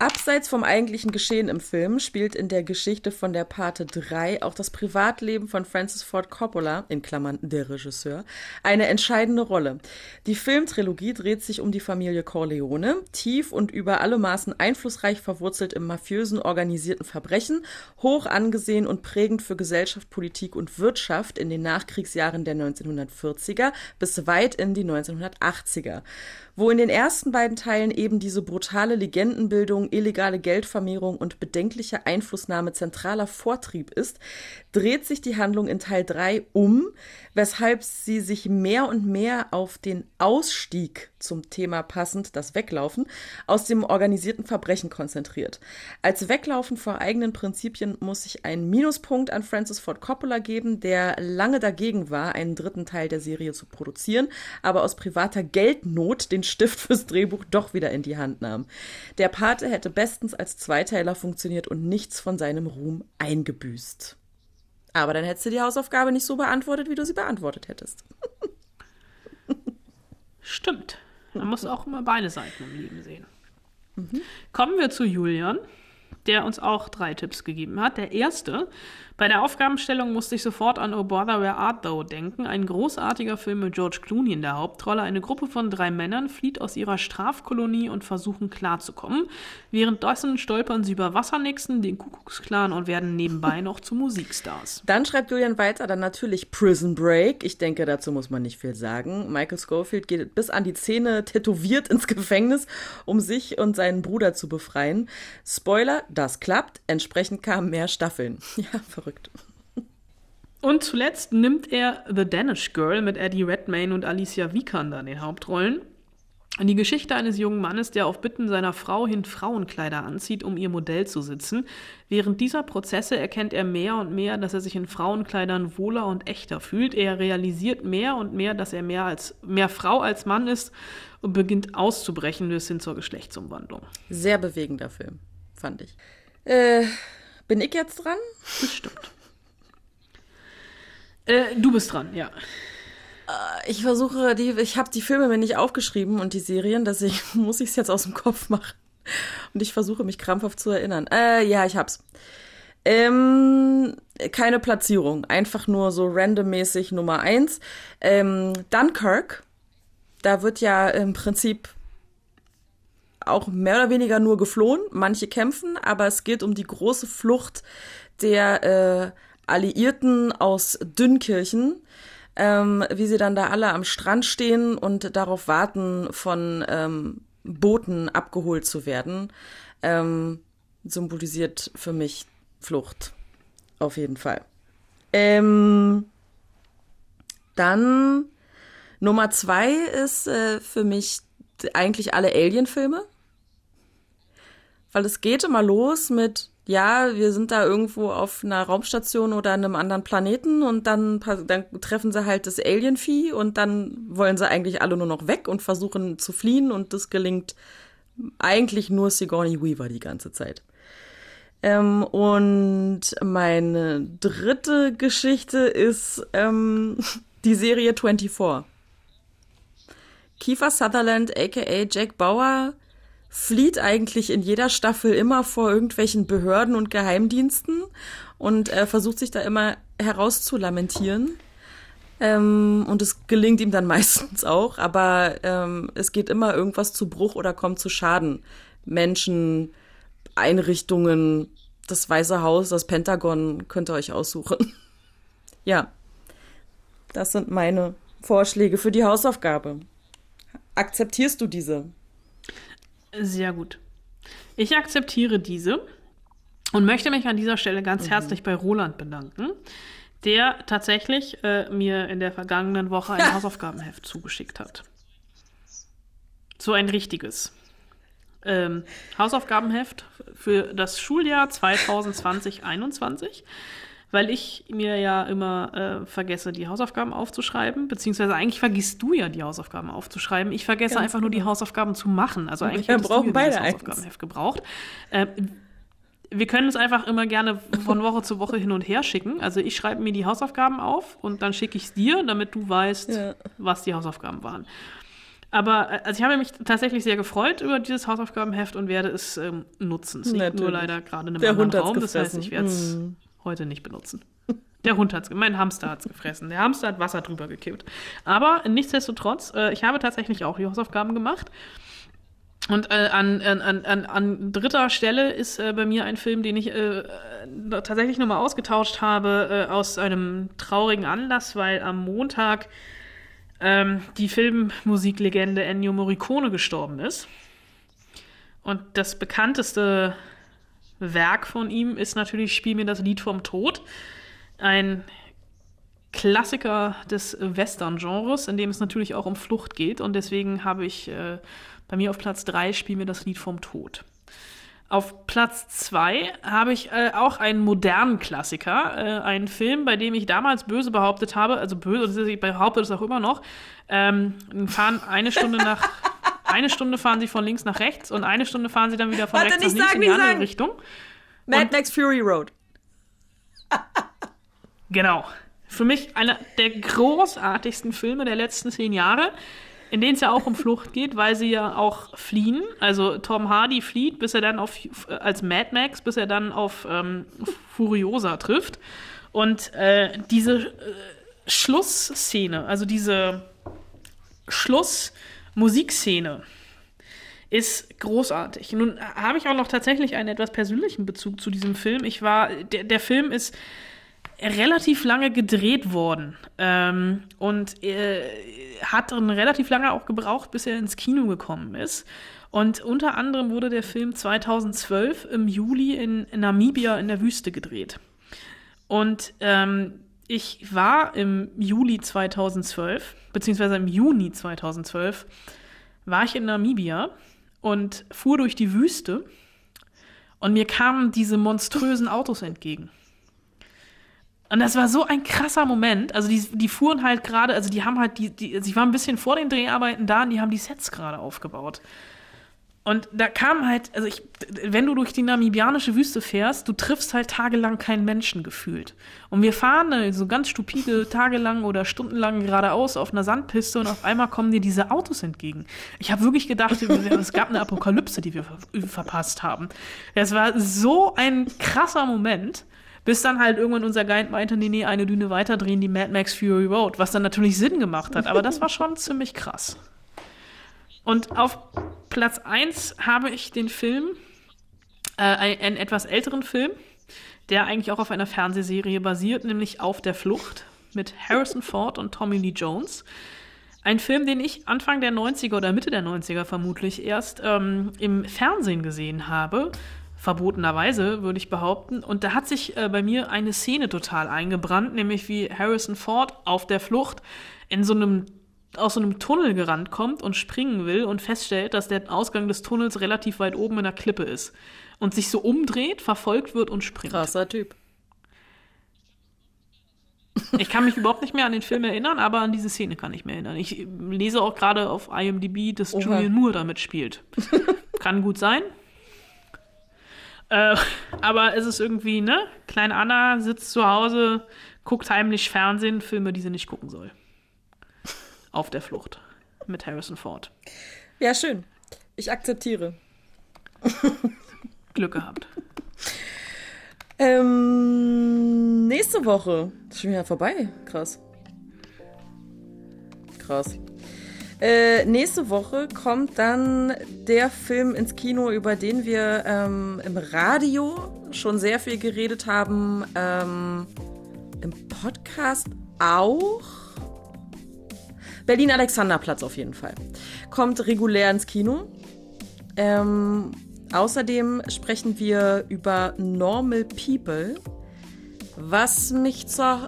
Abseits vom eigentlichen Geschehen im Film spielt in der Geschichte von der Pate 3 auch das Privatleben von Francis Ford Coppola, in Klammern der Regisseur, eine entscheidende Rolle. Die Filmtrilogie dreht sich um die Familie Corleone, tief und über alle Maßen einflussreich verwurzelt im mafiösen organisierten Verbrechen, hoch angesehen und prägend für Gesellschaft, Politik und Wirtschaft in den Nachkriegsjahren der 1940er bis weit in die 1980er. Wo in den ersten beiden Teilen eben diese brutale Legendenbildung, illegale Geldvermehrung und bedenkliche Einflussnahme zentraler Vortrieb ist, dreht sich die Handlung in Teil 3 um, weshalb sie sich mehr und mehr auf den Ausstieg zum Thema passend, das Weglaufen, aus dem organisierten Verbrechen konzentriert. Als Weglaufen vor eigenen Prinzipien muss sich ein Minuspunkt an Francis Ford Coppola geben, der lange dagegen war, einen dritten Teil der Serie zu produzieren, aber aus privater Geldnot den Stift fürs Drehbuch doch wieder in die Hand nahm. Der Pate hätte bestens als Zweiteiler funktioniert und nichts von seinem Ruhm eingebüßt. Aber dann hättest du die Hausaufgabe nicht so beantwortet, wie du sie beantwortet hättest. Stimmt. Man muss auch immer beide Seiten im Leben sehen. Mhm. Kommen wir zu Julian der uns auch drei Tipps gegeben hat. Der erste, bei der Aufgabenstellung musste ich sofort an Oh Bother Where Art Thou denken. Ein großartiger Film mit George Clooney in der Hauptrolle. Eine Gruppe von drei Männern flieht aus ihrer Strafkolonie und versuchen klarzukommen. Währenddessen stolpern sie über Wassernixen, den Kuckucksklan und werden nebenbei noch zu Musikstars. Dann schreibt Julian weiter, dann natürlich Prison Break. Ich denke, dazu muss man nicht viel sagen. Michael Schofield geht bis an die Zähne tätowiert ins Gefängnis, um sich und seinen Bruder zu befreien. Spoiler, das klappt. Entsprechend kamen mehr Staffeln. Ja, verrückt. Und zuletzt nimmt er The Danish Girl mit Eddie Redmayne und Alicia Vikander in den Hauptrollen. Die Geschichte eines jungen Mannes, der auf Bitten seiner Frau hin Frauenkleider anzieht, um ihr Modell zu sitzen. Während dieser Prozesse erkennt er mehr und mehr, dass er sich in Frauenkleidern wohler und echter fühlt. Er realisiert mehr und mehr, dass er mehr als mehr Frau als Mann ist und beginnt auszubrechen bis hin zur Geschlechtsumwandlung. Sehr bewegender Film fand ich. Äh, bin ich jetzt dran? Bestimmt. äh, du bist dran, ja. Äh, ich versuche, die, ich habe die Filme mir nicht aufgeschrieben und die Serien, deswegen muss ich es jetzt aus dem Kopf machen. Und ich versuche mich krampfhaft zu erinnern. Äh, ja, ich hab's. Ähm, keine Platzierung, einfach nur so randommäßig Nummer eins. Ähm, Dunkirk, da wird ja im Prinzip auch mehr oder weniger nur geflohen. Manche kämpfen, aber es geht um die große Flucht der äh, Alliierten aus Dünnkirchen. Ähm, wie sie dann da alle am Strand stehen und darauf warten, von ähm, Booten abgeholt zu werden, ähm, symbolisiert für mich Flucht. Auf jeden Fall. Ähm, dann Nummer zwei ist äh, für mich eigentlich alle Alien-Filme. Weil es geht immer los mit, ja, wir sind da irgendwo auf einer Raumstation oder einem anderen Planeten und dann, dann treffen sie halt das Alien-Vieh und dann wollen sie eigentlich alle nur noch weg und versuchen zu fliehen und das gelingt eigentlich nur Sigourney Weaver die ganze Zeit. Ähm, und meine dritte Geschichte ist ähm, die Serie 24. Kiefer Sutherland, aka Jack Bauer, flieht eigentlich in jeder Staffel immer vor irgendwelchen Behörden und Geheimdiensten und äh, versucht sich da immer herauszulamentieren. Ähm, und es gelingt ihm dann meistens auch, aber ähm, es geht immer irgendwas zu Bruch oder kommt zu Schaden. Menschen, Einrichtungen, das Weiße Haus, das Pentagon, könnt ihr euch aussuchen. ja, das sind meine Vorschläge für die Hausaufgabe. Akzeptierst du diese? Sehr gut. Ich akzeptiere diese und möchte mich an dieser Stelle ganz mhm. herzlich bei Roland bedanken, der tatsächlich äh, mir in der vergangenen Woche ein Hausaufgabenheft zugeschickt hat. So ein richtiges. Ähm, Hausaufgabenheft für das Schuljahr 2020-21 weil ich mir ja immer äh, vergesse, die Hausaufgaben aufzuschreiben, beziehungsweise eigentlich vergisst du ja die Hausaufgaben aufzuschreiben. Ich vergesse Ganz einfach genau. nur die genau. Hausaufgaben zu machen. Also eigentlich wir brauchen beide das Hausaufgabenheft gebraucht. Äh, wir können es einfach immer gerne von Woche zu Woche hin und her schicken. Also ich schreibe mir die Hausaufgaben auf und dann schicke ich es dir, damit du weißt, ja. was die Hausaufgaben waren. Aber äh, also ich habe mich tatsächlich sehr gefreut über dieses Hausaufgabenheft und werde es ähm, nutzen. Es liegt nur leider gerade in einem Der anderen Hund Raum. Das heißt, gefressen. ich werde es Mm. Heute nicht benutzen. Der Hund hat's, mein Hamster hat's gefressen. Der Hamster hat Wasser drüber gekippt. Aber nichtsdestotrotz, äh, ich habe tatsächlich auch die Hausaufgaben gemacht. Und äh, an, an, an, an, dritter Stelle ist äh, bei mir ein Film, den ich äh, tatsächlich nochmal ausgetauscht habe äh, aus einem traurigen Anlass, weil am Montag ähm, die Filmmusiklegende Ennio Morricone gestorben ist. Und das bekannteste Werk von ihm ist natürlich Spiel mir das Lied vom Tod. Ein Klassiker des Western-Genres, in dem es natürlich auch um Flucht geht. Und deswegen habe ich äh, bei mir auf Platz 3 Spiel mir das Lied vom Tod. Auf Platz 2 habe ich äh, auch einen modernen Klassiker, äh, einen Film, bei dem ich damals böse behauptet habe, also böse, ich behaupte es auch immer noch, ähm, fahren eine Stunde nach, eine Stunde fahren sie von links nach rechts und eine Stunde fahren sie dann wieder von Warte, rechts nach links sagen, in die andere sagen. Richtung. Mad Und- Max Fury Road. Genau. Für mich einer der großartigsten Filme der letzten zehn Jahre, in denen es ja auch um Flucht geht, weil sie ja auch fliehen. Also Tom Hardy flieht, bis er dann auf als Mad Max, bis er dann auf ähm, Furiosa trifft. Und äh, diese äh, Schlussszene, also diese Schlussmusikszene, ist großartig. Nun habe ich auch noch tatsächlich einen etwas persönlichen Bezug zu diesem Film. Ich war, der, der Film ist relativ lange gedreht worden ähm, und äh, hat dann relativ lange auch gebraucht, bis er ins Kino gekommen ist. Und unter anderem wurde der Film 2012 im Juli in Namibia in der Wüste gedreht. Und ähm, ich war im Juli 2012, beziehungsweise im Juni 2012, war ich in Namibia und fuhr durch die Wüste und mir kamen diese monströsen Autos entgegen. Und das war so ein krasser Moment. Also die, die fuhren halt gerade, also die haben halt die, die, sie waren ein bisschen vor den Dreharbeiten da und die haben die Sets gerade aufgebaut. Und da kam halt, also ich, wenn du durch die namibianische Wüste fährst, du triffst halt tagelang keinen Menschen gefühlt. Und wir fahren so ganz stupide tagelang oder stundenlang geradeaus auf einer Sandpiste und auf einmal kommen dir diese Autos entgegen. Ich habe wirklich gedacht, es gab eine Apokalypse, die wir ver verpasst haben. Es war so ein krasser Moment. Bis dann halt irgendwann unser Guide meinte, nee, nee, eine Düne weiter drehen, die Mad Max Fury Road, was dann natürlich Sinn gemacht hat, aber das war schon ziemlich krass. Und auf Platz 1 habe ich den Film, äh, einen, etwas älteren Film, der eigentlich auch auf einer Fernsehserie basiert, nämlich Auf der Flucht mit Harrison Ford und Tommy Lee Jones. Ein Film, den ich Anfang der 90er oder Mitte der 90er vermutlich erst ähm, im Fernsehen gesehen habe. Verbotenerweise, würde ich behaupten. Und da hat sich äh, bei mir eine Szene total eingebrannt, nämlich wie Harrison Ford auf der Flucht in so einem aus so einem Tunnel gerannt kommt und springen will und feststellt, dass der Ausgang des Tunnels relativ weit oben in der Klippe ist. Und sich so umdreht, verfolgt wird und springt. Krasser Typ. Ich kann mich überhaupt nicht mehr an den Film erinnern, aber an diese Szene kann ich mich erinnern. Ich lese auch gerade auf IMDb, dass Oha. Julian Moore damit spielt. kann gut sein. Äh, aber es ist irgendwie, ne? Kleine Anna sitzt zu Hause, guckt heimlich Fernsehen, Filme, die sie nicht gucken soll. Auf der Flucht. Mit Harrison Ford. Ja, schön. Ich akzeptiere. Glück gehabt. Ähm, nächste Woche. Ist schon wieder vorbei. Krass. Krass. Äh, nächste Woche kommt dann der Film ins Kino, über den wir ähm, im Radio schon sehr viel geredet haben. Ähm, Im Podcast auch. Berlin Alexanderplatz auf jeden Fall. Kommt regulär ins Kino. Ähm, außerdem sprechen wir über Normal People, was mich zur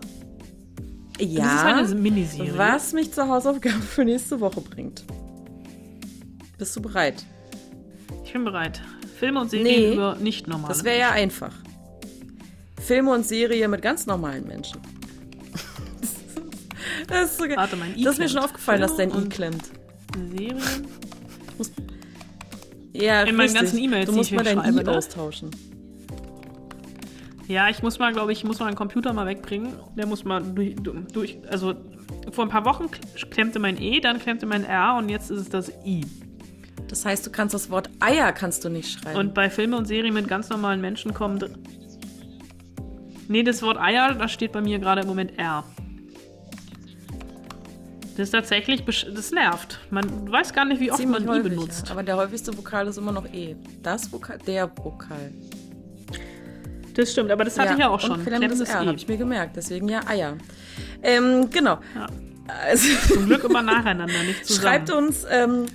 ja, Das ist eine Miniserie. was mich zur Hausaufgabe für nächste Woche bringt. Bist du bereit? Ich bin bereit. Filme und Serien Nee. über nicht normale. Das wäre ja einfach. Filme und Serie mit ganz normalen Menschen. Das ist, so geil. Warte, mein I das ist mir schon aufgefallen, dass dein I Und- klemmt. Serien. Ja, In meinen ganzen E-Mails, Du musst mal dein I ne? austauschen. Ja, ich muss mal, glaube ich, muss mal einen Computer mal wegbringen. Der muss mal durch, durch also vor ein paar Wochen klemmte mein E, dann klemmte mein R und jetzt ist es das I. Das heißt, du kannst das Wort Eier kannst du nicht schreiben. Und bei Filmen und Serien mit ganz normalen Menschen kommen. Nee, das Wort Eier, das steht bei mir gerade im Moment R. Das ist tatsächlich, das nervt. Man weiß gar nicht, wie oft Ziemlich man I häufig, benutzt. Ja. Aber der häufigste Vokal ist immer noch E. Das Vokal, der Vokal. Das stimmt, aber das hatte ich ja auch schon. Und klemmendes Klemmendes R, E. habe ich mir gemerkt. Deswegen ja Eier. Ähm, genau. Ja. Also, Zum Glück immer nacheinander, nicht zusammen. Schreibt uns ähm,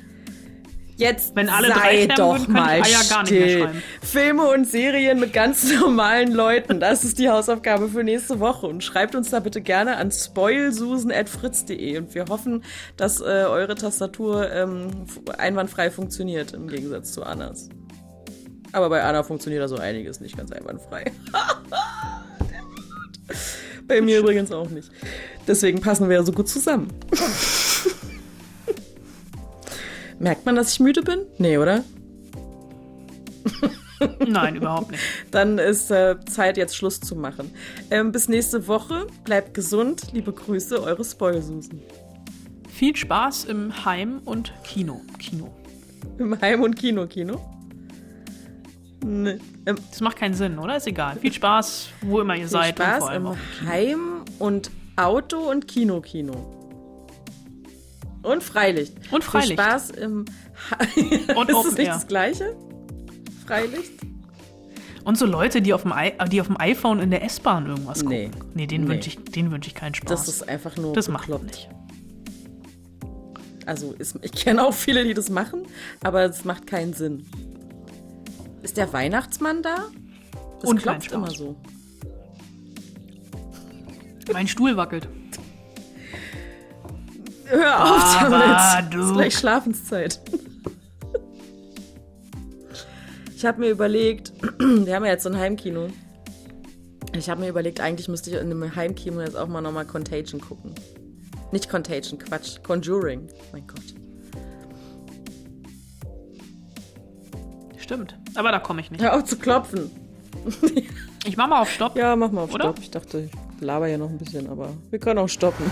jetzt Wenn alle sei doch würden, mal ich Eier gar nicht mehr still. Filme und Serien mit ganz normalen Leuten. Das ist die Hausaufgabe für nächste Woche. Und schreibt uns da bitte gerne an spoilsusen.fritz.de. Und wir hoffen, dass äh, eure Tastatur ähm, einwandfrei funktioniert, im Gegensatz zu Annas. Aber bei Anna funktioniert da so einiges nicht ganz einwandfrei. bei mir übrigens auch nicht. Deswegen passen wir ja so gut zusammen. Merkt man, dass ich müde bin? Nee, oder? Nein, überhaupt nicht. Dann ist äh, Zeit, jetzt Schluss zu machen. Ähm, bis nächste Woche. Bleibt gesund. Liebe Grüße, eure Spoilsusen. Viel Spaß im Heim- und Kino. Kino. Im Heim- und Kino-Kino. Nee. Ähm, Das macht keinen Sinn, oder? Ist egal. Viel Spaß, wo immer ihr viel seid. und Spaß vor allem im Kino. Heim- und Auto- und Kino-Kino. Und Freilicht. Und Freilicht. Viel Spaß im Und Ist das nicht das Gleiche? Freilicht? Und so Leute, die auf dem, I die auf dem iPhone in der S-Bahn irgendwas gucken. Nee. Nee, denen Nee. wünsche ich, wünsch ich keinen Spaß. Das ist einfach nur Das macht bekloppt. nicht. Also ist, ich kenne auch viele, die das machen, aber es macht keinen Sinn. Ist der Weihnachtsmann da? Das Und klopft immer so. Mein Stuhl wackelt. Hör auf damit. du- ist gleich Schlafenszeit. Ich habe mir überlegt, wir haben ja jetzt so ein Heimkino. Ich habe mir überlegt, eigentlich müsste ich in einem Heimkino jetzt auch mal nochmal Contagion gucken. Nicht Contagion, Quatsch. Conjuring. Mein Gott. Stimmt. Aber da komme ich nicht. Hör auf zu klopfen. Ich mach mal auf Stopp. Ja, mach mal auf Oder? Stopp. Ich dachte, ich laber ja noch ein bisschen, aber wir können auch stoppen.